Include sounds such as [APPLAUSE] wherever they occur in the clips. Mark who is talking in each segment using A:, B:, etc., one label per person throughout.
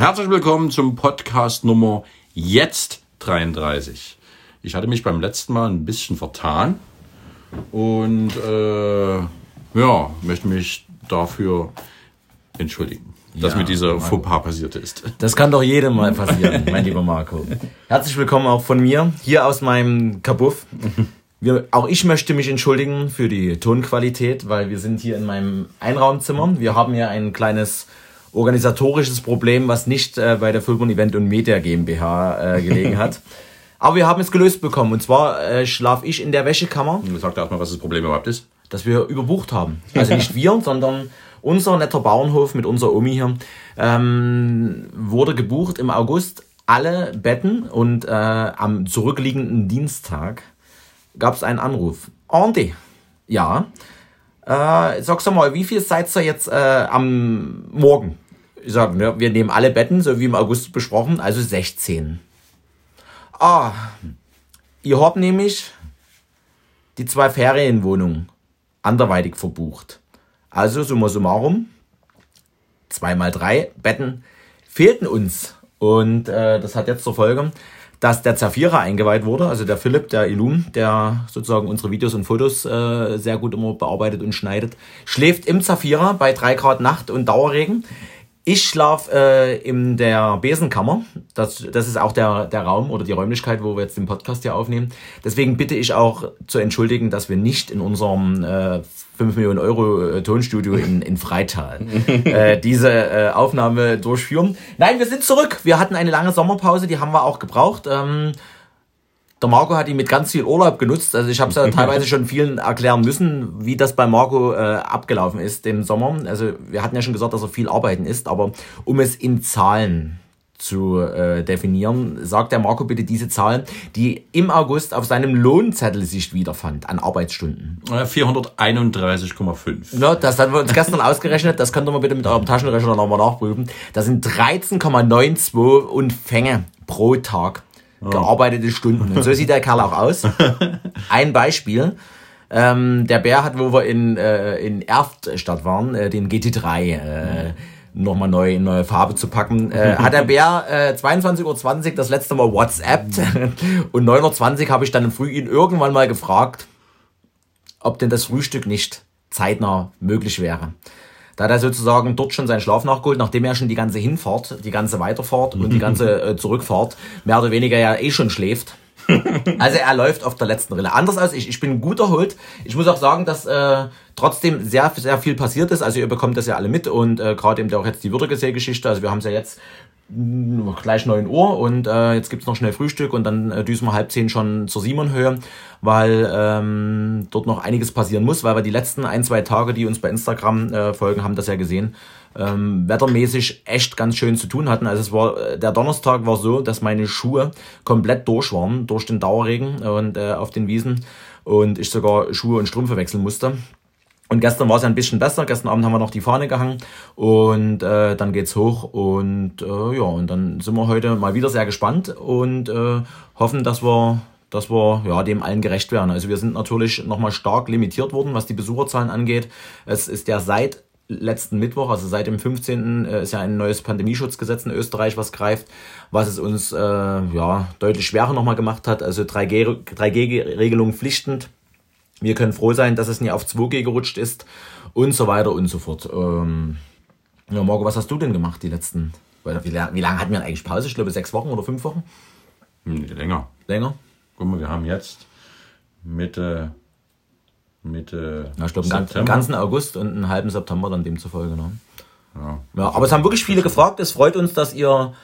A: Herzlich willkommen zum Podcast Nummer jetzt 33. Ich hatte mich beim letzten Mal ein bisschen vertan und äh, ja, möchte mich dafür entschuldigen, dass
B: Ja,
A: mir dieser. Fauxpas passiert ist.
B: Das kann doch jedem mal passieren, [LAUGHS] mein lieber Marco. Herzlich willkommen auch von mir, hier aus meinem Kabuff. Wir, auch ich möchte mich entschuldigen für die Tonqualität, weil wir sind hier in meinem Einraumzimmer. Wir haben hier ein kleines organisatorisches Problem, was nicht äh, bei der Fulburn Event und Media GmbH äh, gelegen hat. [LAUGHS] Aber wir haben es gelöst bekommen. Und zwar äh, schlaf ich in der Wäschekammer,
A: Sag doch erstmal, was das Problem überhaupt ist.
B: dass wir überbucht haben. Also nicht wir, [LAUGHS] sondern unser netter Bauernhof mit unserer Omi hier ähm, wurde gebucht im August alle Betten und äh, am zurückliegenden Dienstag gab es einen Anruf. Andi, ja, äh, sag's doch mal, wie viel seid ihr jetzt äh, am Morgen? Ich sag, ne, wir nehmen alle Betten, so wie im August besprochen, also 16. Ah, ihr habt nämlich die zwei Ferienwohnungen anderweitig verbucht. Also summa summarum, zwei mal drei Betten fehlten uns. Und äh, das hat jetzt zur Folge, dass der Zafira eingeweiht wurde, also der Philipp, der Ilum, der sozusagen unsere Videos und Fotos äh, sehr gut immer bearbeitet und schneidet, schläft im Zafira bei drei Grad Nacht und Dauerregen. Ich schlafe äh, in der Besenkammer. Das, das ist auch der, der Raum oder die Räumlichkeit, wo wir jetzt den Podcast hier aufnehmen. Deswegen bitte ich auch zu entschuldigen, dass wir nicht in unserem äh, 5 Millionen Euro äh, Tonstudio in, in Freital [LAUGHS] äh, diese äh, Aufnahme durchführen. Nein, wir sind zurück. Wir hatten eine lange Sommerpause, die haben wir auch gebraucht. Ähm, der Marco hat ihn mit ganz viel Urlaub genutzt. Also ich habe es ja [LAUGHS] teilweise schon vielen erklären müssen, wie das bei Marco äh, abgelaufen ist im Sommer. Also wir hatten ja schon gesagt, dass er viel arbeiten ist, aber um es in Zahlen zu äh, definieren, sagt der Marco bitte diese Zahlen, die im August auf seinem Lohnzettel sich wiederfand an Arbeitsstunden.
A: Äh, 431,5.
B: Ja, das haben wir uns gestern [LAUGHS] ausgerechnet, das könnt ihr mal bitte mit eurem Taschenrechner nochmal nachprüfen. Das sind 13,92 Umfänge pro Tag gearbeitete Stunden. Und so sieht der Kerl auch aus. [LAUGHS] Ein Beispiel. Ähm, der Bär hat, wo wir in, äh, in Erftstadt waren, äh, den GT3 äh, nochmal neu in neue Farbe zu packen, äh, hat der Bär äh, 22.20 Uhr das letzte Mal WhatsAppt [LAUGHS] und 9.20 Uhr habe ich dann früh ihn irgendwann mal gefragt, ob denn das Frühstück nicht zeitnah möglich wäre. Da hat er sozusagen dort schon seinen Schlaf nachgeholt, nachdem er schon die ganze Hinfahrt, die ganze Weiterfahrt und die ganze äh, Zurückfahrt mehr oder weniger ja eh schon schläft. [LAUGHS] Also er läuft auf der letzten Rille. Anders als ich. Ich bin gut erholt. Ich muss auch sagen, dass äh, trotzdem sehr, sehr viel passiert ist. Also ihr bekommt das ja alle mit und äh, gerade eben auch jetzt die Würdigesee-Geschichte. Also wir haben es ja jetzt gleich 9 Uhr und äh, jetzt gibt's noch schnell Frühstück und dann äh, düsen wir halb zehn schon zur Simonhöhe, weil ähm, dort noch einiges passieren muss, weil wir die letzten ein, zwei Tage, die uns bei Instagram äh, folgen, haben das ja gesehen, ähm, wettermäßig echt ganz schön zu tun hatten. Also es war äh, der Donnerstag war so, dass meine Schuhe komplett durch waren durch den Dauerregen und äh, auf den Wiesen und ich sogar Schuhe und Strümpfe wechseln musste. Und gestern war es ja ein bisschen besser. Gestern Abend haben wir noch die Fahne gehangen und äh, dann geht's hoch und äh, ja und dann sind wir heute mal wieder sehr gespannt und äh, hoffen, dass wir dass wir ja dem allen gerecht werden. Also wir sind natürlich nochmal stark limitiert worden, was die Besucherzahlen angeht. Es ist ja seit letzten Mittwoch, also seit dem 15. äh, ist ja ein neues Pandemieschutzgesetz in Österreich, was greift, was es uns äh, ja deutlich schwerer nochmal gemacht hat. Also 3G 3G-Regelung pflichtend. Wir können froh sein, dass es nie auf 2G gerutscht ist und so weiter und so fort. Ähm, ja, Marco, was hast du denn gemacht die letzten, wie, la- wie lange hatten wir eigentlich Pause? Ich glaube sechs Wochen oder fünf Wochen?
A: Hm, länger.
B: Länger?
A: Guck mal, wir haben jetzt Mitte, Mitte
B: Ja, ich glaube einen gan- ganzen August und einen halben September dann demzufolge. Ne?
A: Ja.
B: Ja, aber es haben wirklich viele gefragt. Es freut uns, dass ihr,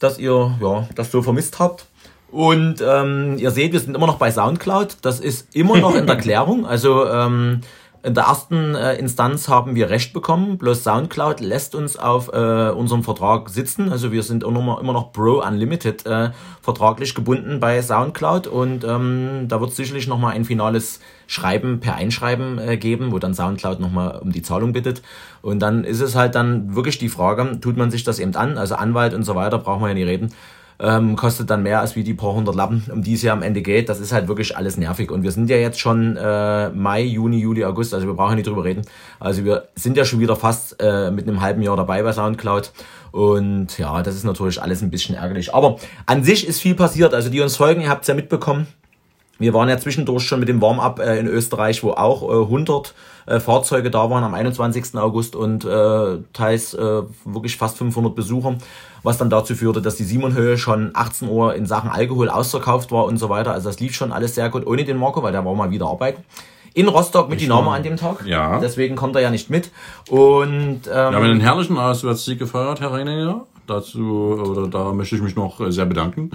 B: dass ihr ja, das so vermisst habt. Und ähm, ihr seht, wir sind immer noch bei Soundcloud. Das ist immer noch in der [LAUGHS] Klärung. Also ähm, in der ersten äh, Instanz haben wir Recht bekommen. Bloß Soundcloud lässt uns auf äh, unserem Vertrag sitzen. Also wir sind immer noch, immer noch Pro Unlimited äh, vertraglich gebunden bei Soundcloud. Und ähm, da wird es sicherlich nochmal ein finales Schreiben per Einschreiben äh, geben, wo dann Soundcloud nochmal um die Zahlung bittet. Und dann ist es halt dann wirklich die Frage, tut man sich das eben an? Also Anwalt und so weiter, brauchen wir ja nicht reden. Ähm, kostet dann mehr als wie die paar hundert Lappen, um die es ja am Ende geht. Das ist halt wirklich alles nervig. Und wir sind ja jetzt schon äh, Mai, Juni, Juli, August, also wir brauchen nicht drüber reden. Also wir sind ja schon wieder fast äh, mit einem halben Jahr dabei bei Soundcloud. Und ja, das ist natürlich alles ein bisschen ärgerlich. Aber an sich ist viel passiert. Also die uns folgen, ihr habt es ja mitbekommen. Wir waren ja zwischendurch schon mit dem Warm-up äh, in Österreich, wo auch äh, 100 äh, Fahrzeuge da waren am 21. August und äh, teils äh, wirklich fast 500 Besucher, was dann dazu führte, dass die Simonhöhe schon 18 Uhr in Sachen Alkohol ausverkauft war und so weiter. Also das lief schon alles sehr gut, ohne den Marco, weil der war mal wieder arbeiten. In Rostock mit Dynamo an dem Tag.
A: Ja.
B: Deswegen kommt er ja nicht mit. Und ähm,
A: Wir haben einen herrlichen Auswärtssieg gefeiert, Herr Reininger. Dazu, oder da möchte ich mich noch äh, sehr bedanken.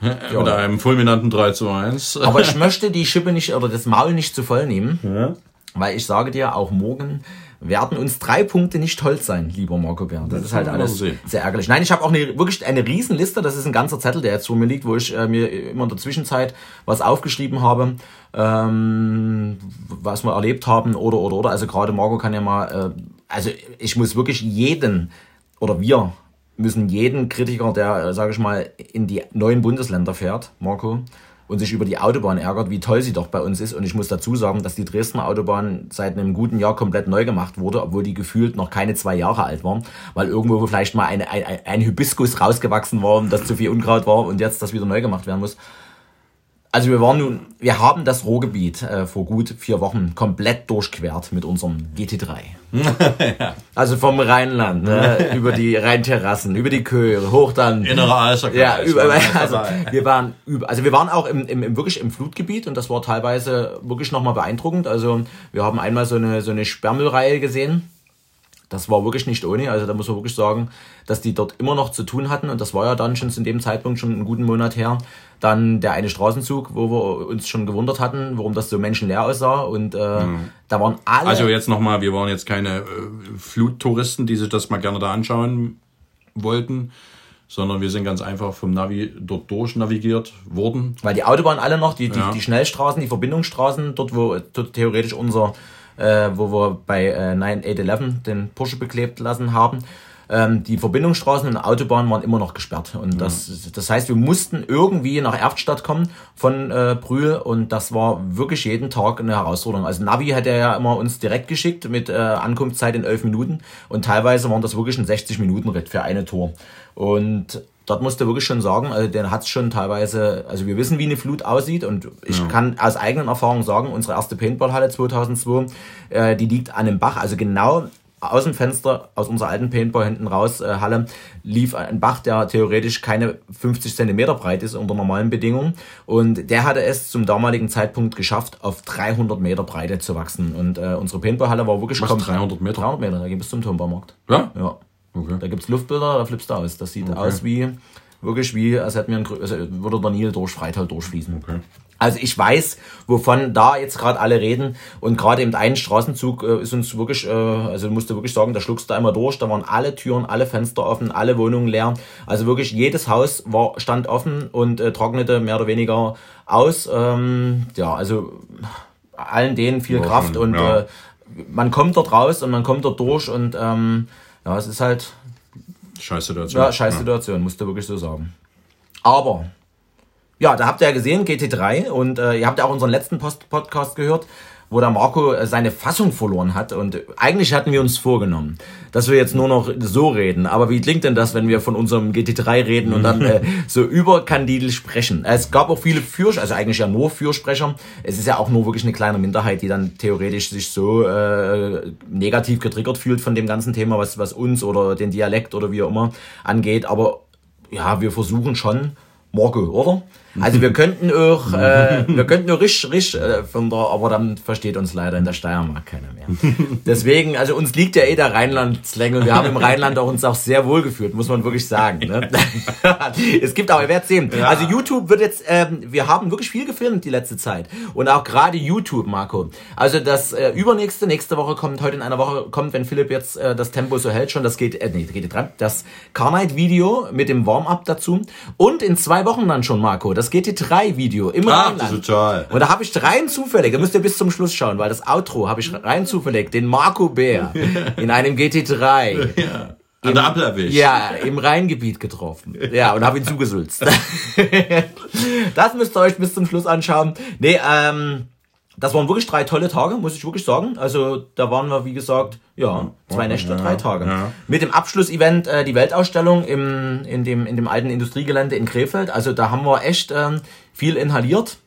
A: Mit einem fulminanten 3 zu 1.
B: Aber ich möchte die Schippe nicht oder das Maul nicht zu voll nehmen, weil ich sage dir, auch morgen werden uns drei Punkte nicht holz sein, lieber Marco Bär. Das, ist halt alles
A: sehen.
B: sehr ärgerlich. Nein, ich habe auch eine, wirklich eine Riesenliste. Das ist ein ganzer Zettel, der jetzt vor mir liegt, wo ich äh, mir immer in der Zwischenzeit was aufgeschrieben habe, ähm, was wir erlebt haben oder oder oder. Also gerade Marco kann ja mal, äh, also ich muss wirklich jeden oder wir müssen jeden Kritiker, der, sage ich mal, in die neuen Bundesländer fährt, Marco, und sich über die Autobahn ärgert, wie toll sie doch bei uns ist. Und ich muss dazu sagen, dass die Dresdner Autobahn seit einem guten Jahr komplett neu gemacht wurde, obwohl die gefühlt noch keine zwei Jahre alt waren, weil irgendwo vielleicht mal eine, ein, ein Hibiskus rausgewachsen war und das zu viel Unkraut war und jetzt das wieder neu gemacht werden muss. Also wir waren nun, wir haben das Ruhrgebiet äh, vor gut vier Wochen komplett durchquert mit unserem GT3. [LAUGHS] Also vom Rheinland, ne, [LAUGHS] über die Rheinterrassen, über die Köhe, hoch dann.
A: Innerer Eiserkreis.
B: Ja, über, [LAUGHS] also wir waren also wir waren auch im, im, im wirklich im Flutgebiet und das war teilweise wirklich nochmal beeindruckend. Also wir haben einmal so eine so eine Sperrmüllreihe gesehen. Das war wirklich nicht ohne. Also da muss man wirklich sagen, dass die dort immer noch zu tun hatten. Und das war ja dann schon zu dem Zeitpunkt schon einen guten Monat her. Dann der eine Straßenzug, wo wir uns schon gewundert hatten, warum das so menschenleer aussah. Und äh, da waren alle.
A: Mhm. Also jetzt nochmal, wir waren jetzt keine äh, Fluttouristen, die sich das mal gerne da anschauen wollten, sondern wir sind ganz einfach vom Navi dort durchnavigiert worden.
B: Weil die Autobahnen alle noch, die, die,
A: Ja.
B: die Schnellstraßen, die Verbindungsstraßen, dort wo dort theoretisch unser, äh, wo wir bei äh, 9811 den Porsche beklebt lassen haben, ähm, die Verbindungsstraßen und Autobahnen waren immer noch gesperrt. Und das, das heißt, wir mussten irgendwie nach Erftstadt kommen von äh, Brühl und das war wirklich jeden Tag eine Herausforderung. Also Navi hat er ja immer uns direkt geschickt mit äh, Ankunftszeit in elf Minuten und teilweise waren das wirklich ein 60 Minuten Ritt für eine Tour. Und dort musste wirklich schon sagen, also der hat es schon teilweise, also wir wissen, wie eine Flut aussieht und ich kann aus eigenen Erfahrungen sagen, unsere erste Paintballhalle 2002, äh, die liegt an einem Bach, also genau aus dem Fenster, aus unserer alten Paintball hinten raus, äh, Halle, lief ein Bach, der theoretisch keine 50 Zentimeter breit ist unter normalen Bedingungen. Und der hatte es zum damaligen Zeitpunkt geschafft, auf 300 Meter Breite zu wachsen. Und äh, unsere Paintballhalle war wirklich
A: Was, 300 Meter?
B: 300 Meter, da geht bis zum Turmbaumarkt.
A: Ja?
B: Ja.
A: Okay.
B: Da gibt's Luftbilder, da flippst du aus. Das sieht aus wie, wirklich wie, als hätten wir ein, grö- also würde der Nil durch Freital durchfließen.
A: Okay.
B: Also ich weiß, wovon da jetzt gerade alle reden und gerade eben ein Straßenzug äh, ist uns wirklich, äh, also du musst du wirklich sagen, da schluckst du einmal durch, da waren alle Türen, alle Fenster offen, alle Wohnungen leer. Also wirklich jedes Haus war stand offen und äh, trocknete mehr oder weniger aus. Ähm, ja, also allen denen viel
A: War
B: Kraft und
A: ja.
B: äh, man kommt dort raus und man kommt dort durch und ähm, ja, es ist halt
A: Scheiß Situation.
B: ja, scheiß Situation, musst du wirklich so sagen. Aber, ja, da habt ihr ja gesehen, GT3, und äh, ihr habt ja auch unseren letzten Post Podcast gehört, wo der Marco äh, seine Fassung verloren hat. Und äh, eigentlich hatten wir uns vorgenommen, dass wir jetzt nur noch so reden. Aber wie klingt denn das, wenn wir von unserem GT3 reden und dann [LAUGHS] äh, so über Kandidel sprechen? Es gab auch viele Fürsprecher, also eigentlich ja nur Fürsprecher. Es ist ja auch nur wirklich eine kleine Minderheit, die dann theoretisch sich so äh, negativ getriggert fühlt von dem ganzen Thema, was, was uns oder den Dialekt oder wie auch immer angeht. Aber ja, wir versuchen schon, Marco, oder? Also wir könnten auch, äh, [LAUGHS] wir könnten auch richtig, richtig, äh, von der, aber dann versteht uns leider in der Steiermark keiner mehr. Deswegen, also uns liegt ja eh der Rheinland-Slang und wir haben im Rheinland auch uns auch sehr wohl gefühlt, muss man wirklich sagen. Ne? [LAUGHS] es gibt aber, ihr werdet sehen. Also YouTube wird jetzt, ähm, wir haben wirklich viel gefilmt die letzte Zeit und auch gerade YouTube, Marco. Also das äh, übernächste, nächste Woche kommt, heute in einer Woche kommt, wenn Philipp jetzt äh, das Tempo so hält, schon das geht, äh, nee, geht dran, das Carnight-Video mit dem Warm-up dazu und in zwei Wochen dann schon, Marco, das GT3-Video im
A: Ach,
B: Rheinland.
A: total.
B: Und da habe ich rein zufällig, da müsst ihr bis zum Schluss schauen, weil das Outro habe ich rein zufällig den Marco Bär [LAUGHS] in einem GT3
A: An der Ampel erwischt.
B: Ja, im Rheingebiet getroffen. Ja, und habe ihn zugesulzt. [LAUGHS] [LAUGHS] das müsst ihr euch bis zum Schluss anschauen. Nee, ähm, das waren wirklich drei tolle Tage, muss ich wirklich sagen. Also da waren wir, wie gesagt, ja, zwei Nächte, drei Tage.
A: Ja.
B: Mit dem Abschlussevent äh, die Weltausstellung im, in, dem, in dem alten Industriegelände in Krefeld. Also da haben wir echt ähm, viel inhaliert.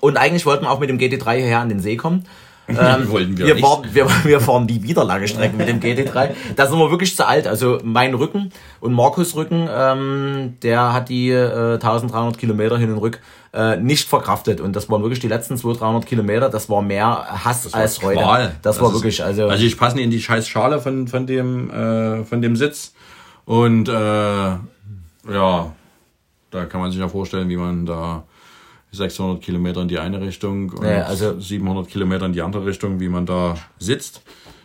B: Und eigentlich wollten wir auch mit dem GT3 hierher an den See kommen. Ähm, [LAUGHS]
A: Wollten wir
B: wir,
A: nicht.
B: fahren, wir, [LAUGHS] wir fahren nie wieder lange Strecken mit dem GT3. Da sind wir wirklich zu alt. Also mein Rücken und Markus Rücken, ähm, der hat die äh, 1300 Kilometer hin und rück äh, nicht verkraftet. Und das waren wirklich die letzten 200, 300 Kilometer. Das war mehr Hass als Freude.
A: Qual.
B: Das, war wirklich, also,
A: Also ich passe in die scheiß Schale von, von, dem, äh, von dem Sitz. Und äh, ja, da kann man sich ja vorstellen, wie man da 600 Kilometer in die eine Richtung und
B: Ja, also-
A: 700 Kilometer in die andere Richtung, wie man da sitzt.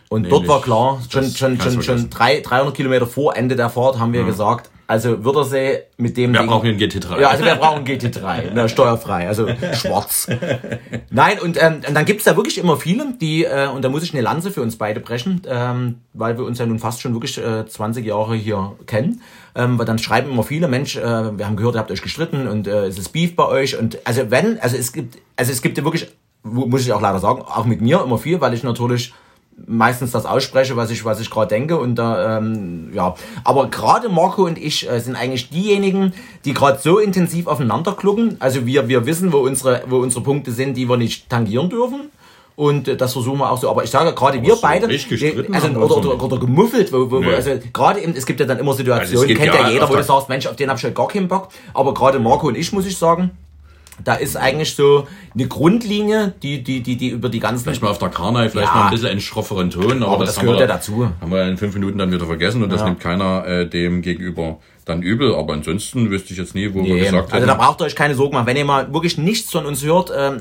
B: Und
A: Nämlich,
B: dort war klar, schon, schon, schon, schon drei, 300 Kilometer vor Ende der Fahrt haben wir gesagt, also Würdersee mit dem
A: Wir
B: Ding-
A: brauchen einen GT3.
B: Ja, also wir brauchen GT3, [LAUGHS] ne, steuerfrei, also schwarz. Nein, und, ähm, und dann gibt's da wirklich immer viele, die, äh, und da muss ich eine Lanze für uns beide brechen, ähm, weil wir uns ja nun fast schon wirklich äh, 20 Jahre hier kennen. Ähm, weil dann schreiben immer viele, Mensch, äh, wir haben gehört, ihr habt euch gestritten und äh, es ist Beef bei euch. Und also wenn, also es gibt, also es gibt ja wirklich, muss ich auch leider sagen, auch mit mir immer viel, weil ich natürlich meistens das ausspreche, was ich, was ich gerade denke. Und da, ähm, ja. Aber gerade Marco und ich äh, sind eigentlich diejenigen, die gerade so intensiv aufeinander klucken. Also wir, wir wissen, wo unsere, wo unsere Punkte sind, die wir nicht tangieren dürfen. Und äh, das versuchen wir auch so. Aber ich sage gerade, wir
A: so
B: beide,
A: gestritten
B: also, oder, oder, oder gemuffelt, wo, wo,
A: Nee.
B: also gerade eben, es gibt ja dann immer Situationen,
A: Also es gibt
B: kennt
A: ja
B: ja jeder, wo du sagst, Mensch, auf den hab ich halt gar keinen Bock. Aber gerade Marco und ich, muss ich sagen, da ist eigentlich so eine Grundlinie, die, die, die, die über die ganzen
A: Vielleicht mal auf der Karnei, vielleicht
B: Ja.
A: mal ein bisschen einen schrofferen Ton. Aber,
B: Aber das
A: haben
B: gehört
A: wir,
B: ja dazu.
A: Haben wir in fünf Minuten dann wieder vergessen und das
B: Ja.
A: nimmt keiner äh, dem gegenüber dann übel. Aber ansonsten wüsste ich jetzt nie, wo wir
B: Nee,
A: gesagt
B: also da braucht ihr euch keine Sorgen machen. Wenn ihr mal wirklich nichts von uns hört, ähm,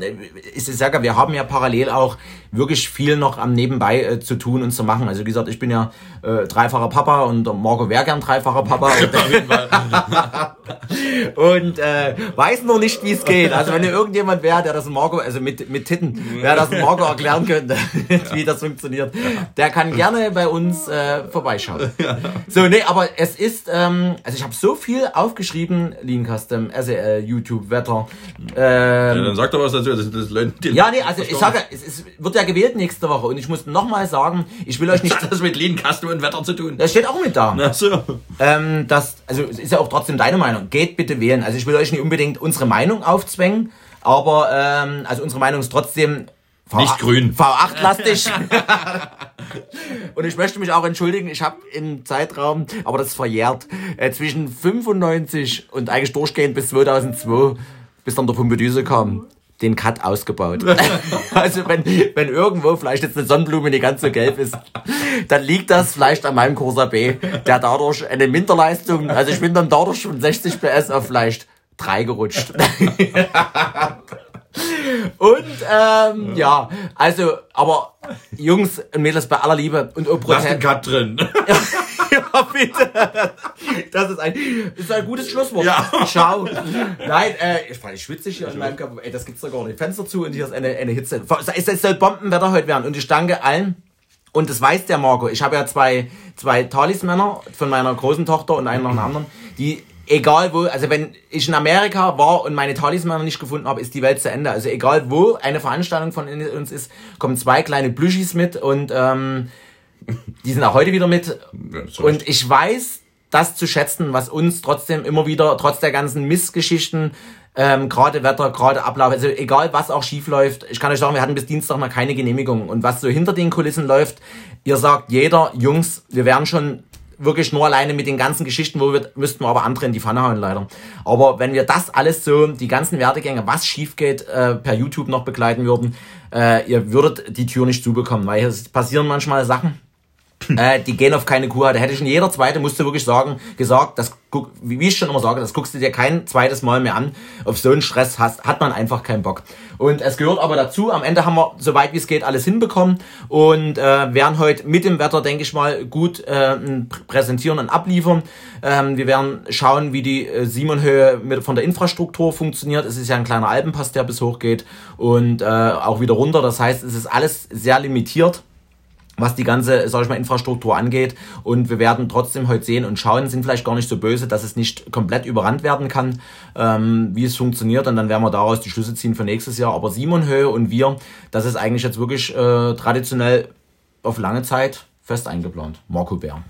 B: ist es ja, wir haben ja parallel auch wirklich viel noch am Nebenbei äh, zu tun und zu machen. Also wie gesagt, ich bin ja äh, dreifacher Papa und Marco wäre gern dreifacher Papa. [LAUGHS] Und, [LAUGHS] und äh, weiß noch nicht, wie es geht. Also wenn ihr irgendjemand wäre, der das Marco, also mit, mit Titten, wer das Marco erklären könnte, [LAUGHS] wie das funktioniert, der kann gerne bei uns äh, vorbeischauen. So, nee, aber es ist, ähm, also ich habe so viel aufgeschrieben, Lean Custom, SEL, YouTube, Wetter.
A: Ja,
B: Ähm,
A: dann sag doch was dazu. Das, das Leute,
B: ja, nee, also ich sage, es, es wird ja gewählt nächste Woche und ich muss nochmal sagen, ich will euch nicht, [LAUGHS]
A: Was hat das mit Lean Custom und Wetter zu tun?
B: das steht auch mit da.
A: Ach so.
B: Ähm, das, also es ist ja auch trotzdem deine Meinung. Geht bitte wählen. Also ich will euch nicht unbedingt unsere Meinung aufzwängen, aber ähm, also unsere Meinung ist trotzdem V8
A: Nicht grün.
B: V8-lastig. [LAUGHS] [LAUGHS] Und ich möchte mich auch entschuldigen, ich habe im Zeitraum, aber das ist verjährt, äh, zwischen 95 und eigentlich durchgehend bis 2002, bis dann der Pumpedüse kam, den Cut ausgebaut. [LAUGHS] also wenn, wenn irgendwo vielleicht jetzt eine Sonnenblume nicht ganz so gelb ist, dann liegt das vielleicht an meinem Corsa B, der dadurch eine Minderleistung, also ich bin dann dadurch von 60 PS auf vielleicht 3 gerutscht. [LAUGHS] Und ähm, ja, also, aber Jungs und Mädels bei aller Liebe und auch
A: Lass den. Cut drin. [LAUGHS]
B: Ja, bitte. Das ist ein, ist ein gutes Schlusswort.
A: Ja.
B: Ciao. Nein, äh, ich, ich schwitze hier in meinem Körper. Ey, das gibt's doch gar nicht. Fenster zu und hier ist eine, eine Hitze. Es, es soll Bombenwetter heute werden und ich danke allen. Und das weiß der Marco. Ich habe ja zwei, zwei Talismänner von meiner großen Tochter und einen noch einen anderen, die egal wo, also wenn ich in Amerika war und meine Talismänner nicht gefunden habe, ist die Welt zu Ende. Also egal wo eine Veranstaltung von uns ist, kommen zwei kleine Plüschis mit und ähm, die sind auch heute wieder mit.
A: Ja,
B: Und ich weiß das zu schätzen, was uns trotzdem immer wieder, trotz der ganzen Missgeschichten, ähm, gerade Wetter, gerade Ablauf, also egal was auch schief läuft, ich kann euch sagen, wir hatten bis Dienstag noch keine Genehmigung. Und was so hinter den Kulissen läuft, ihr sagt jeder, Jungs, wir werden schon wirklich nur alleine mit den ganzen Geschichten, wo wir müssten wir aber andere in die Pfanne hauen, leider. Aber wenn wir das alles so, die ganzen Werdegänge, was schief geht, äh, per YouTube noch begleiten würden, äh, ihr würdet die Tür nicht zubekommen, weil es passieren manchmal Sachen, [LAUGHS] äh, die gehen auf keine Kuh. Da hätte schon jeder zweite, musste wirklich sagen, gesagt, das guck, wie ich schon immer sage, das guckst du dir kein zweites Mal mehr an. Auf so einen Stress hast, hat man einfach keinen Bock. Und es gehört aber dazu, am Ende haben wir, soweit wie es geht, alles hinbekommen und äh, werden heute mit dem Wetter, denke ich mal, gut äh, präsentieren und abliefern. Ähm, wir werden schauen, wie die äh, Simonhöhe mit, von der Infrastruktur funktioniert. Es ist ja ein kleiner Alpenpass, der bis hoch geht und äh, auch wieder runter. Das heißt, es ist alles sehr limitiert. Was die ganze, sag ich mal, Infrastruktur angeht. Und wir werden trotzdem heute sehen und schauen, sind vielleicht gar nicht so böse, dass es nicht komplett überrannt werden kann, ähm, wie es funktioniert. Und dann werden wir daraus die Schlüsse ziehen für nächstes Jahr. Aber Simon Höhe und wir, das ist eigentlich jetzt wirklich äh, traditionell auf lange Zeit fest eingeplant. Marco Bär.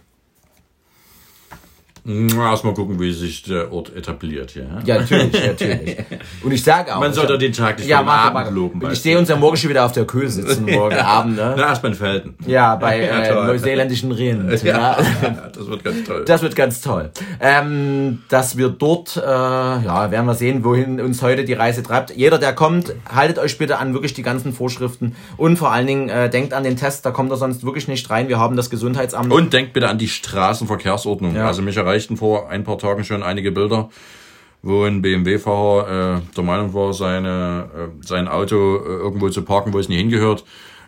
A: Erstmal gucken, wie sich der Ort etabliert hier.
B: Ja, natürlich, natürlich. Und ich sage auch.
A: Man sollte den Tag nicht
B: ja, mach,
A: Abend
B: mach.
A: loben.
B: Ich sehe uns ja morgen schon wieder auf der Köhe sitzen, [LAUGHS] morgen Abend, ne?
A: Na, erstmal in Felden.
B: Ja, bei [LAUGHS]
A: Ja,
B: äh, neuseeländischen Rind. [LAUGHS]
A: Ja,
B: Ja.
A: das wird ganz toll.
B: Das wird ganz toll. Ähm, dass wir dort, äh, ja, werden wir sehen, wohin uns heute die Reise treibt. Jeder, der kommt, haltet euch bitte an wirklich die ganzen Vorschriften und vor allen Dingen äh, denkt an den Test, da kommt er sonst wirklich nicht rein. Wir haben das Gesundheitsamt.
A: Und denkt bitte an die Straßenverkehrsordnung.
B: Ja.
A: Also mich erreichten vor ein paar Tagen schon einige Bilder, wo ein BMW-Fahrer äh, der Meinung war, seine, äh, sein Auto äh, irgendwo zu parken, wo es nie hingehört.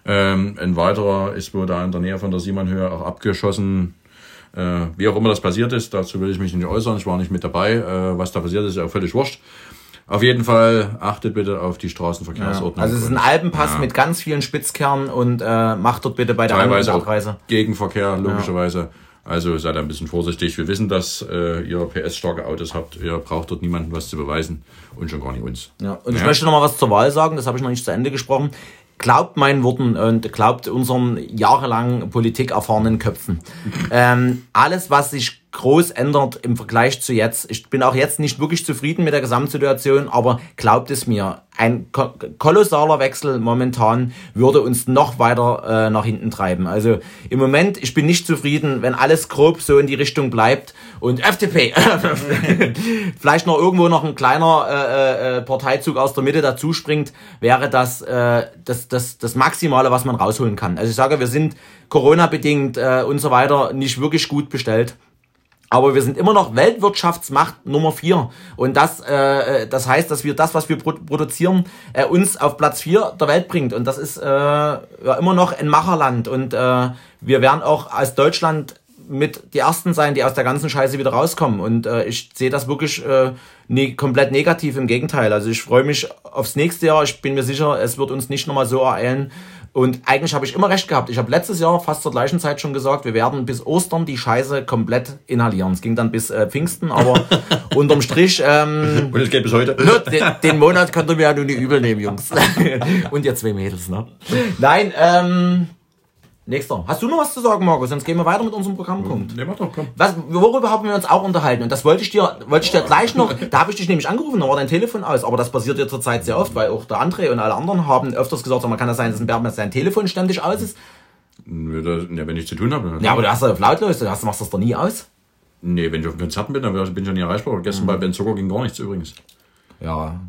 A: Ähm, ein weiterer ist wohl da in der Nähe von der Siemannhöhe auch abgeschossen. Äh, wie auch immer das passiert ist, dazu will ich mich nicht äußern. Ich war nicht mit dabei. Äh, was da passiert ist, ist ja völlig wurscht. Auf jeden Fall achtet bitte auf die Straßenverkehrsordnung.
B: also es ist ein Alpenpass mit ganz vielen Spitzkernen und äh, macht dort bitte bei der
A: teilweise auch
B: Abreise.
A: Gegenverkehr, logischerweise. Also seid ein bisschen vorsichtig. Wir wissen, dass äh, ihr PS-starke Autos habt. Ihr braucht dort niemandem was zu beweisen und schon gar nicht uns.
B: Ja, und ich
A: Ja.
B: möchte noch mal was zur Wahl sagen, das habe ich noch nicht zu Ende gesprochen. Glaubt meinen Worten und glaubt unseren jahrelang Politik erfahrenen Köpfen. [LAUGHS] ähm, alles, was sich groß ändert im Vergleich zu jetzt, ich bin auch jetzt nicht wirklich zufrieden mit der Gesamtsituation, aber glaubt es mir, ein ko kolossaler Wechsel momentan würde uns noch weiter äh, nach hinten treiben. Also im Moment, ich bin nicht zufrieden, wenn alles grob so in die Richtung bleibt und FDP, [LAUGHS] vielleicht noch irgendwo noch ein kleiner äh, äh, Parteizug aus der Mitte dazu springt, wäre das, äh, das, das das Maximale, was man rausholen kann. Also ich sage, wir sind Corona-bedingt äh, und so weiter nicht wirklich gut bestellt. Aber wir sind immer noch Weltwirtschaftsmacht Nummer vier Und das, äh, das heißt, dass wir das, was wir pro produzieren, äh, uns auf Platz vier der Welt bringt. Und das ist äh, ja immer noch ein Macherland. Und äh, wir werden auch als Deutschland mit die Ersten sein, die aus der ganzen Scheiße wieder rauskommen. Und äh, ich sehe das wirklich äh, ne komplett negativ. Im Gegenteil. Also ich freue mich aufs nächste Jahr. Ich bin mir sicher, es wird uns nicht nochmal so ereilen. Und eigentlich habe ich immer recht gehabt. Ich habe letztes Jahr fast zur gleichen Zeit schon gesagt, wir werden bis Ostern die Scheiße komplett inhalieren. Es ging dann bis äh, Pfingsten, aber [LAUGHS] unterm Strich, ähm,
A: Und es geht bis heute.
B: den, den Monat könnt ihr mir ja nur nicht übel nehmen, Jungs. [LAUGHS] Und ihr zwei Mädels, ne? Nein, ähm, nächster. Hast du noch was zu sagen, Markus? Sonst gehen wir weiter mit unserem Programmpunkt.
A: Ne, mach doch, komm.
B: Was, worüber haben wir uns auch unterhalten? Und das wollte ich dir, wollte ich dir gleich noch, [LAUGHS] da habe ich dich nämlich angerufen, da war dein Telefon aus. Aber das passiert ja zurzeit sehr oft, weil auch der André und alle anderen haben öfters gesagt, sag mal, kann das sein, dass ein Bär sein Telefon ständig aus ist?
A: Ne, ne, wenn ich zu tun habe.
B: Ja, aber du hast ja auf lautlos, du hast, machst das doch nie aus.
A: Nee, wenn ich auf Konzerten bin, dann bin ich ja nie erreichbar. Gestern bei Ben Zucker ging gar nichts übrigens.
B: Ja,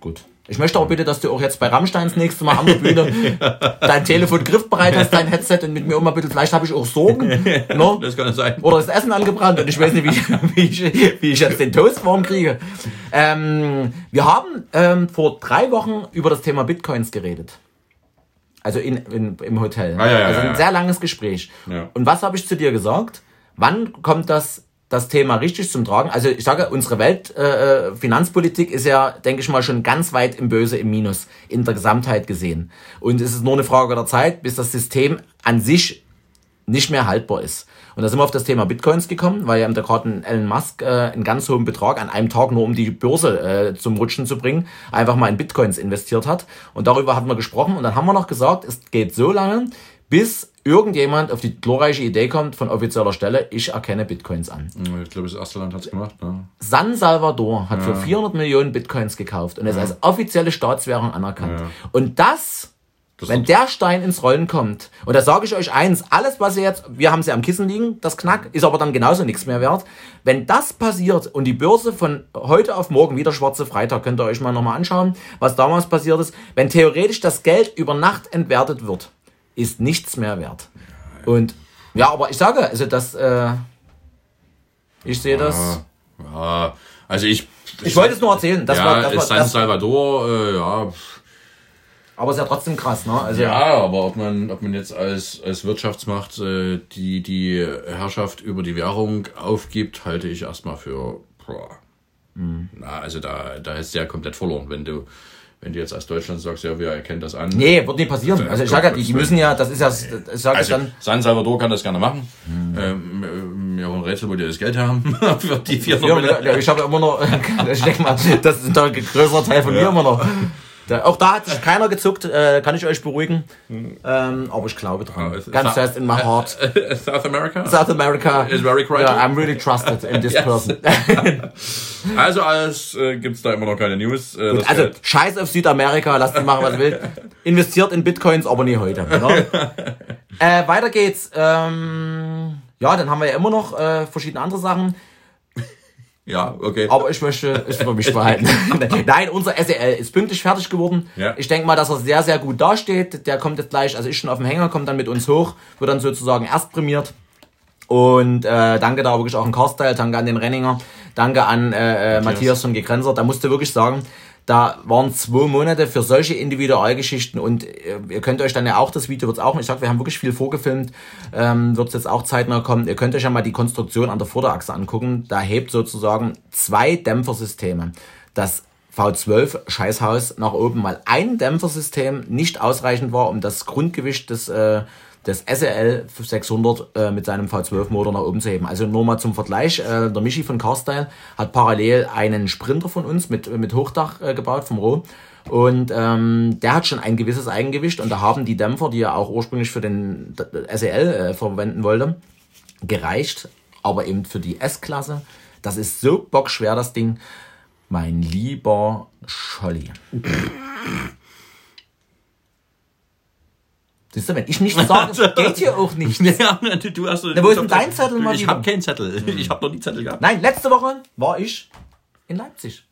B: gut. Ich möchte auch bitte, dass du auch jetzt bei Rammsteins nächste Mal an der Bühne [LAUGHS] dein Telefon griffbereit hast, dein Headset und mit mir immer bitte, vielleicht habe ich auch Sorgen. Ne? [LAUGHS]
A: Das kann sein.
B: Oder das Essen angebrannt und ich weiß nicht, wie ich, [LAUGHS] wie ich, wie ich jetzt den Toast warm kriege. Ähm, wir haben ähm, vor drei Wochen über das Thema Bitcoins geredet. Also in, in, im Hotel.
A: Ah, ja, ja,
B: also ein
A: ja.
B: sehr langes Gespräch. Und was habe ich zu dir gesagt? Wann kommt das, das Thema richtig zum Tragen? Also ich sage, unsere Welt äh, Finanzpolitik ist ja, denke ich mal, schon ganz weit im Böse, im Minus, in der Gesamtheit gesehen. Und es ist nur eine Frage der Zeit, bis das System an sich nicht mehr haltbar ist. Und da sind wir auf das Thema Bitcoins gekommen, weil ja gerade Elon Musk äh, einen ganz hohen Betrag an einem Tag nur um die Börse äh, zum Rutschen zu bringen, einfach mal in Bitcoins investiert hat. Und darüber hatten wir gesprochen und dann haben wir noch gesagt, es geht so lange, bis irgendjemand auf die glorreiche Idee kommt von offizieller Stelle, ich erkenne Bitcoins an.
A: Ich glaube, das erste Land hat es gemacht. Ne?
B: San Salvador hat für 400 Millionen Bitcoins gekauft und ist als offizielle Staatswährung anerkannt. Und das,
A: Das
B: wenn der Stein ins Rollen kommt, und da sage ich euch eins, alles was ihr jetzt, wir haben sie am Kissen liegen, das Knack, ist aber dann genauso nichts mehr wert. Wenn das passiert und die Börse von heute auf morgen, wieder schwarze Freitag, könnt ihr euch mal nochmal anschauen, was damals passiert ist, wenn theoretisch das Geld über Nacht entwertet wird, ist nichts mehr wert. Und ja, aber ich sage, also das, äh, ich sehe das.
A: Ja, also ich.
B: Ich wollte es nur erzählen. Das
A: ja,
B: war, das war,
A: San
B: das,
A: Salvador, äh, ja.
B: aber ist ja trotzdem krass, ne? Also,
A: Ja, aber ob man, ob man jetzt als, als Wirtschaftsmacht äh, die, die Herrschaft über die Währung aufgibt, halte ich erstmal für. Boah.
B: Mhm.
A: Na, also da, da ist der komplett verloren, wenn du wenn du jetzt als Deutschland sagst, ja, wir erkennen das an.
B: Nee, wird nicht passieren. Also ich sage ja, die, die müssen ja, das ist ja, ich sage
A: Also,
B: dann,
A: San Salvador kann das gerne machen. Ähm, äh, auch ein Rätsel, wo die das Geld haben. [LAUGHS] für die vier
B: ja, ja, ich habe immer noch, [LAUGHS] ich denke mal, das ist ein größerer Teil von mir immer noch. Da, auch da hat sich keiner gezuckt, äh, kann ich euch beruhigen. Ähm, aber ich glaube dran.
A: ist-
B: Ganz fest in my heart. [LAUGHS]
A: South America?
B: South America
A: Is very correct.
B: Yeah, I'm really trusted in this [LAUGHS]
A: Yes.
B: person. [LAUGHS]
A: Also alles äh, gibt's da immer noch keine News. Äh, das
B: Also,
A: Geld-
B: scheiß auf Südamerika, lasst die machen, was ihr will. Investiert in Bitcoins, aber nie heute. Genau. äh, weiter geht's. Ähm, ja, dann haben wir ja immer noch äh, verschiedene andere Sachen.
A: Ja, okay.
B: Aber ich möchte es für mich behalten. [LAUGHS] [LAUGHS] Nein, unser SEL ist pünktlich fertig geworden.
A: Ja.
B: Ich denke mal, dass er sehr, sehr gut dasteht. Der kommt jetzt gleich, also ist schon auf dem Hänger, kommt dann mit uns hoch, wird dann sozusagen erst prämiert. Und äh, danke da wirklich auch an Karstyle, danke an den Renninger, danke an äh, äh, Matthias von Gegrenzer. Da musste wirklich sagen, da waren zwei Monate für solche Individualgeschichten und äh, ihr könnt euch dann ja auch das Video wird's auch, ich sag, wir haben wirklich viel vorgefilmt, ähm, wird's jetzt auch zeitnah kommen. Ihr könnt euch ja mal die Konstruktion an der Vorderachse angucken. Da hebt sozusagen zwei Dämpfersysteme. Das V12 Scheißhaus nach oben, weil ein Dämpfersystem nicht ausreichend war, um das Grundgewicht des, äh, des SEL 600 äh, mit seinem V12 Motor nach oben zu heben. Also nur mal zum Vergleich, äh, der Michi von Carstyle hat parallel einen Sprinter von uns mit, mit Hochdach äh, gebaut vom Roh. Und ähm, der hat schon ein gewisses Eigengewicht und da haben die Dämpfer, die er auch ursprünglich für den SEL äh, verwenden wollte, gereicht, aber eben für die S-Klasse. Das ist so bockschwer, das Ding. Mein lieber Scholli. Siehst du, wenn ich nichts sage, [LAUGHS] geht hier auch nicht. [LAUGHS]
A: Ja, du hast.
B: Na, wo ist denn dein Zettel mal
A: Ich habe keinen Zettel. Ich habe noch nie Zettel gehabt.
B: Nein, letzte Woche war ich in Leipzig.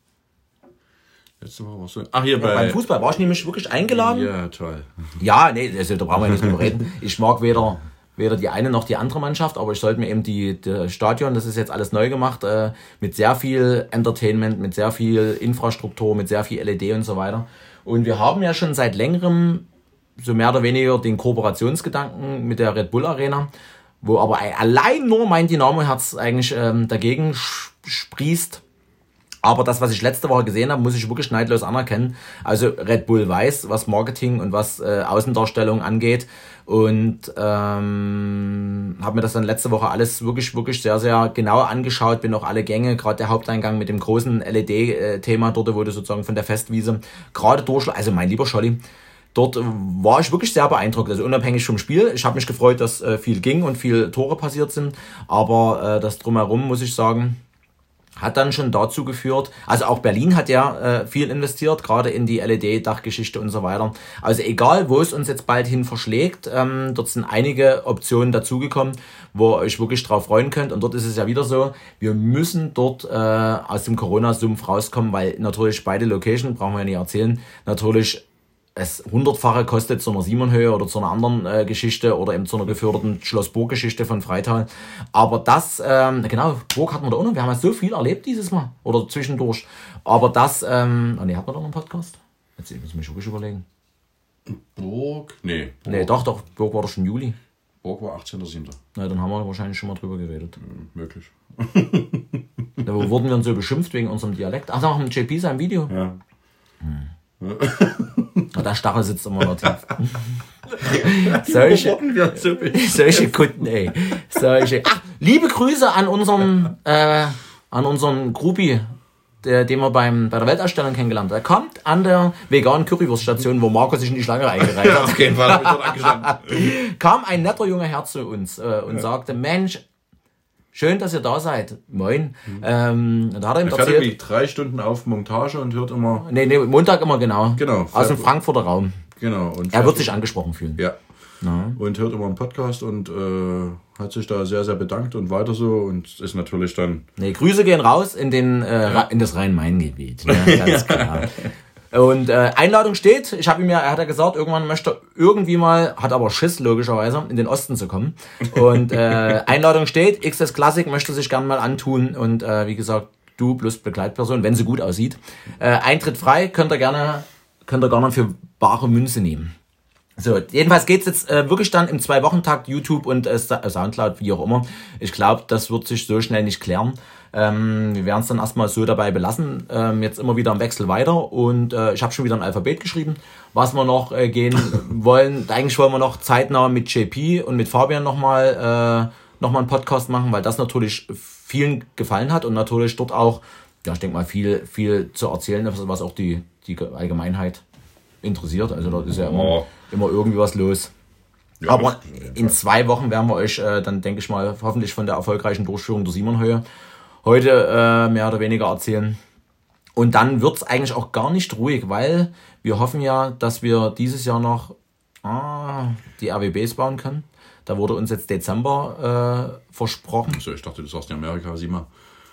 A: Letzte Woche warst du. Ach, hier
B: Beim
A: bei.
B: Fußball war ich nämlich wirklich eingeladen.
A: Ja, toll.
B: Ja, nee, also, da brauchen wir nicht drüber reden. Ich mag weder, weder die eine noch die andere Mannschaft, aber ich sollte mir eben die, die Stadion, das ist jetzt alles neu gemacht, äh, mit sehr viel Entertainment, mit sehr viel Infrastruktur, mit sehr viel LED und so weiter. Und wir haben ja schon seit längerem so mehr oder weniger den Kooperationsgedanken mit der Red Bull Arena, wo aber allein nur mein Dynamo-Herz eigentlich ähm, dagegen sprießt. Aber das, was ich letzte Woche gesehen habe, muss ich wirklich neidlos anerkennen. Also Red Bull weiß, was Marketing und was äh, Außendarstellung angeht. Und ähm, habe mir das dann letzte Woche alles wirklich, wirklich sehr, sehr genau angeschaut. Bin auch alle Gänge, gerade der Haupteingang mit dem großen LED-Thema dort, wo du sozusagen von der Festwiese gerade durch... Also mein lieber Scholli, dort war ich wirklich sehr beeindruckt. Also unabhängig vom Spiel. Ich habe mich gefreut, dass äh, viel ging und viel Tore passiert sind. Aber äh, das drumherum, muss ich sagen, hat dann schon dazu geführt, also auch Berlin hat ja äh, viel investiert, gerade in die LED-Dachgeschichte und so weiter. Also egal, wo es uns jetzt bald hin verschlägt, ähm, dort sind einige Optionen dazugekommen, wo ihr euch wirklich drauf freuen könnt. Und dort ist es ja wieder so, wir müssen dort äh, aus dem Corona-Sumpf rauskommen, weil natürlich beide Location, brauchen wir ja nicht erzählen, natürlich es hundertfache kostet zu einer Simonhöhe oder zu einer anderen äh, Geschichte oder eben zu einer geförderten Schloss-Burg-Geschichte von Freital. Aber das, ähm, genau, Burg hatten wir da auch noch. Wir haben ja so viel erlebt dieses Mal oder zwischendurch. Aber das, ähm, oh nee, hatten wir da noch einen Podcast? Jetzt muss ich mich wirklich überlegen.
A: Burg? Nee. Burg,
B: Nee, doch, doch, Burg war doch schon Juli.
A: Burg war 18.07.
B: Na, dann haben wir wahrscheinlich schon mal drüber geredet.
A: Möglich. [LAUGHS]
B: Da wurden wir dann so beschimpft wegen unserem Dialekt. Ach, noch im JP sein Video.
A: Ja.
B: Na, der Stachel sitzt immer noch tief. [LAUGHS] solche, solche Kunden, ey. Solche. Ach, liebe Grüße an unseren, äh, an unseren Gruppi, der, den wir beim, bei der Weltausstellung kennengelernt haben. Er kommt an der veganen Currywurststation, wo Marco sich in die Schlange eingereiht
A: Ja,
B: hat.
A: auf jeden Fall. Hab ich dort angestanden. [LAUGHS]
B: kam ein netter junger Herr zu uns äh, und sagte, Mensch, schön, dass ihr da seid. Moin. Ähm, und da hat er ihm
A: Er
B: erzählt,
A: irgendwie drei Stunden auf Montage und hört immer.
B: nee, nee, Montag immer genau.
A: Genau.
B: Aus dem Frankfurter Raum.
A: Genau. Und
B: Er wird sich angesprochen fühlen.
A: Ja. Und hört immer einen Podcast und äh, hat sich da sehr, sehr bedankt und weiter so und ist natürlich dann.
B: Nee, Grüße gehen raus in, den, äh, Ra- in das Rhein-Main-Gebiet. Ne? [LAUGHS] Ganz klar. Und äh, Einladung steht. Ich habe ihm ja, er hat ja gesagt, irgendwann möchte er irgendwie mal, hat aber Schiss logischerweise, in den Osten zu kommen. Und äh, [LAUGHS] Einladung steht. XS Classic möchte sich gern mal antun. Und äh, wie gesagt, du plus Begleitperson, wenn sie gut aussieht. Äh, Eintritt frei, könnt ihr gerne, könnt ihr gerne für bare Münze nehmen. So, jedenfalls geht's jetzt äh, wirklich dann im Zwei-Wochen-Takt YouTube und äh, Soundcloud, wie auch immer. Ich glaube, das wird sich so schnell nicht klären. Ähm, wir werden es dann erstmal so dabei belassen. Ähm, jetzt immer wieder im Wechsel weiter und äh, ich habe schon wieder ein Alphabet geschrieben, was wir noch äh, gehen [LAUGHS] wollen. Eigentlich wollen wir noch zeitnah mit JP und mit Fabian nochmal äh, noch einen Podcast machen, weil das natürlich vielen gefallen hat und natürlich dort auch, ja, ich denke mal, viel, viel zu erzählen, was auch die, die Allgemeinheit interessiert. Also dort ist ja immer, oh. immer irgendwie was los. Ja, Aber in zwei Wochen werden wir euch äh, dann, denke ich mal, hoffentlich von der erfolgreichen Durchführung der Simonhöhe heute äh, mehr oder weniger erzählen. Und dann wird es eigentlich auch gar nicht ruhig, weil wir hoffen ja, dass wir dieses Jahr noch ah, die RWBs bauen können. Da wurde uns jetzt Dezember äh, versprochen.
A: Also ich dachte, du sagst in Amerika, sieh mal.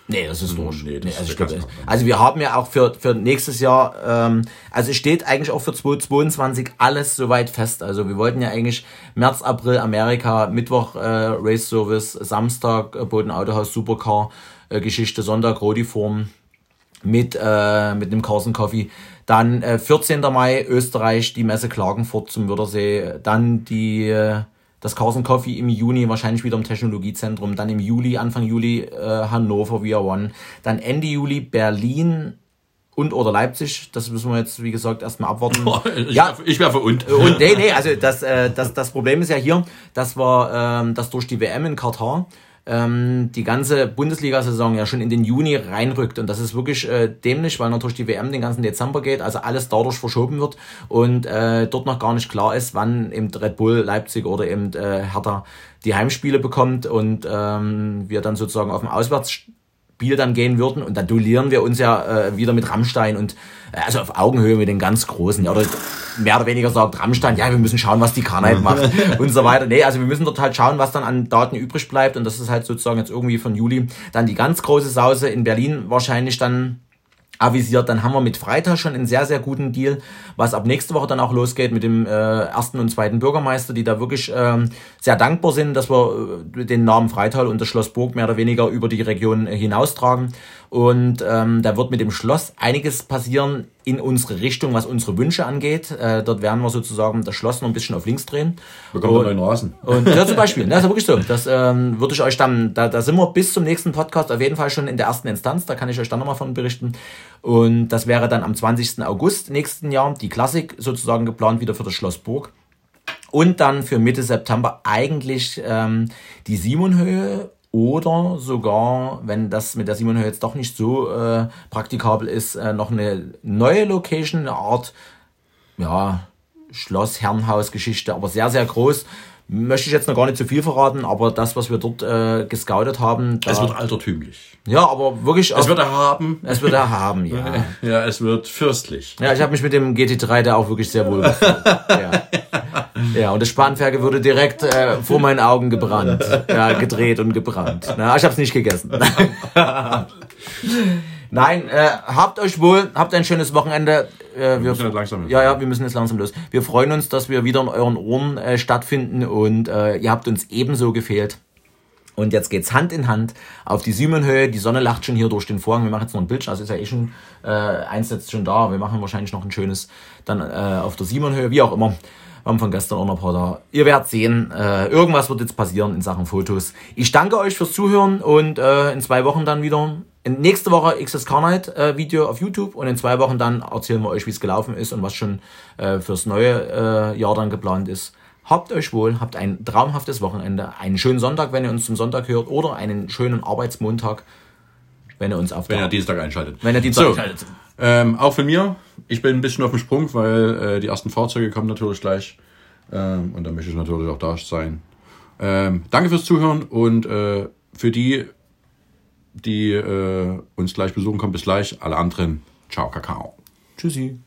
B: Nee, das ist durch. Nee, das nee, also, ist glaub, also wir haben ja auch für, für nächstes Jahr, ähm, also es steht eigentlich auch für 2022 alles soweit fest. Also wir wollten ja eigentlich März, April Amerika, Mittwoch äh, Race Service, Samstag äh, Boden Autohaus Supercar äh, Geschichte, Sonntag Rodiform mit, äh, mit dem Carson Coffee. Dann äh, 14. Mai Österreich, die Messe Klagenfurt zum Wörthersee. Dann die... Äh, das Carson Coffee im Juni wahrscheinlich wieder im Technologiezentrum, dann im Juli, Anfang Juli äh, Hannover Via One, dann Ende Juli Berlin und oder Leipzig, das müssen wir jetzt, wie gesagt, erstmal abwarten. [LAUGHS]
A: ich ja, ich für und.
B: Und nee, nee, also das, äh, das, das Problem ist ja hier, dass wir ähm, das durch die WM in Katar ähm, die ganze Bundesliga-Saison ja schon in den Juni reinrückt. Und das ist wirklich äh, dämlich, weil natürlich die WM den ganzen Dezember geht, also alles dadurch verschoben wird und äh, dort noch gar nicht klar ist, wann eben Red Bull Leipzig oder eben äh, Hertha die Heimspiele bekommt und ähm, wir dann sozusagen auf dem Auswärts Spiel dann gehen würden. Und da duellieren wir uns ja äh, wieder mit Rammstein und äh, also auf Augenhöhe mit den ganz Großen. Ja, oder mehr oder weniger sagt Rammstein, ja, wir müssen schauen, was die Karneval macht [LAUGHS] und so weiter. Nee, also wir müssen dort halt schauen, was dann an Daten übrig bleibt. Und das ist halt sozusagen jetzt irgendwie von Juli dann die ganz große Sause in Berlin wahrscheinlich dann avisiert. Dann haben wir mit Freitag schon einen sehr, sehr guten Deal, was ab nächste Woche dann auch losgeht mit dem äh, ersten und zweiten Bürgermeister, die da wirklich ähm, sehr dankbar sind, dass wir äh, den Namen Freital und das Schloss Burg mehr oder weniger über die Region hinaustragen. Und ähm, da wird mit dem Schloss einiges passieren in unsere Richtung, was unsere Wünsche angeht. Äh, dort werden wir sozusagen das Schloss noch ein bisschen auf links drehen.
A: Bekommen wir neuen Rasen.
B: Und ja, zum [LAUGHS] Beispiel. Das ist wirklich so. Das ähm, würde ich euch dann, da, da sind wir bis zum nächsten Podcast auf jeden Fall schon in der ersten Instanz. Da kann ich euch dann nochmal von berichten. Und das wäre dann am 20. August nächsten Jahr die Klassik sozusagen geplant wieder für das Schloss Burg. Und dann für Mitte September eigentlich ähm, die Simonhöhe oder sogar, wenn das mit der Simonhöhe jetzt doch nicht so äh, praktikabel ist, äh, noch eine neue Location, eine Art ja, Schloss, Herrenhaus, Geschichte, aber sehr, sehr groß. Möchte ich jetzt noch gar nicht zu viel verraten, aber das, was wir dort äh, gescoutet haben.
A: Da, es wird altertümlich.
B: Ja, aber wirklich.
A: Es wird erhaben.
B: Es wird erhaben, ja. [LAUGHS]
A: Ja, es wird fürstlich.
B: Ja, ich habe mich mit dem GT3 da auch wirklich sehr wohl gefühlt. [LAUGHS] ja. Ja, und das Spanferkel wurde direkt äh, vor meinen Augen gebrannt. Ja, gedreht und gebrannt. Na, ich habe es nicht gegessen. [LAUGHS] Nein, äh, habt euch wohl, habt ein schönes Wochenende.
A: Äh, wir, wir müssen jetzt langsam
B: Ja, ja, wir müssen jetzt langsam los. Wir freuen uns, dass wir wieder in euren Ohren äh, stattfinden und äh, ihr habt uns ebenso gefehlt. Und jetzt geht's Hand in Hand auf die Simonhöhe. Die Sonne lacht schon hier durch den Vorhang. Wir machen jetzt noch ein Bild. Also ist ja eh schon äh, eins jetzt schon da. Wir machen wahrscheinlich noch ein schönes dann äh, auf der Simonhöhe, wie auch immer. Wir haben von gestern auch noch ein paar da. Ihr werdet sehen, äh, irgendwas wird jetzt passieren in Sachen Fotos. Ich danke euch fürs Zuhören und äh, in zwei Wochen dann wieder. In nächste Woche XSK Night äh, Video auf YouTube und in zwei Wochen dann erzählen wir euch, wie es gelaufen ist und was schon äh, fürs neue äh, Jahr dann geplant ist. Habt euch wohl, habt ein traumhaftes Wochenende, einen schönen Sonntag, wenn ihr uns zum Sonntag hört, oder einen schönen Arbeitsmontag, wenn ihr uns auf
A: Wenn ihr Dienstag einschaltet.
B: Wenn ihr Dienstag so, einschaltet.
A: Ähm, auch von mir, ich bin ein bisschen auf dem Sprung, weil äh, die ersten Fahrzeuge kommen natürlich gleich. Ähm, und da möchte ich natürlich auch da sein. Ähm, danke fürs Zuhören und äh, für die, die äh, uns gleich besuchen kommen, bis gleich. Alle anderen, ciao, Kakao.
B: Tschüssi.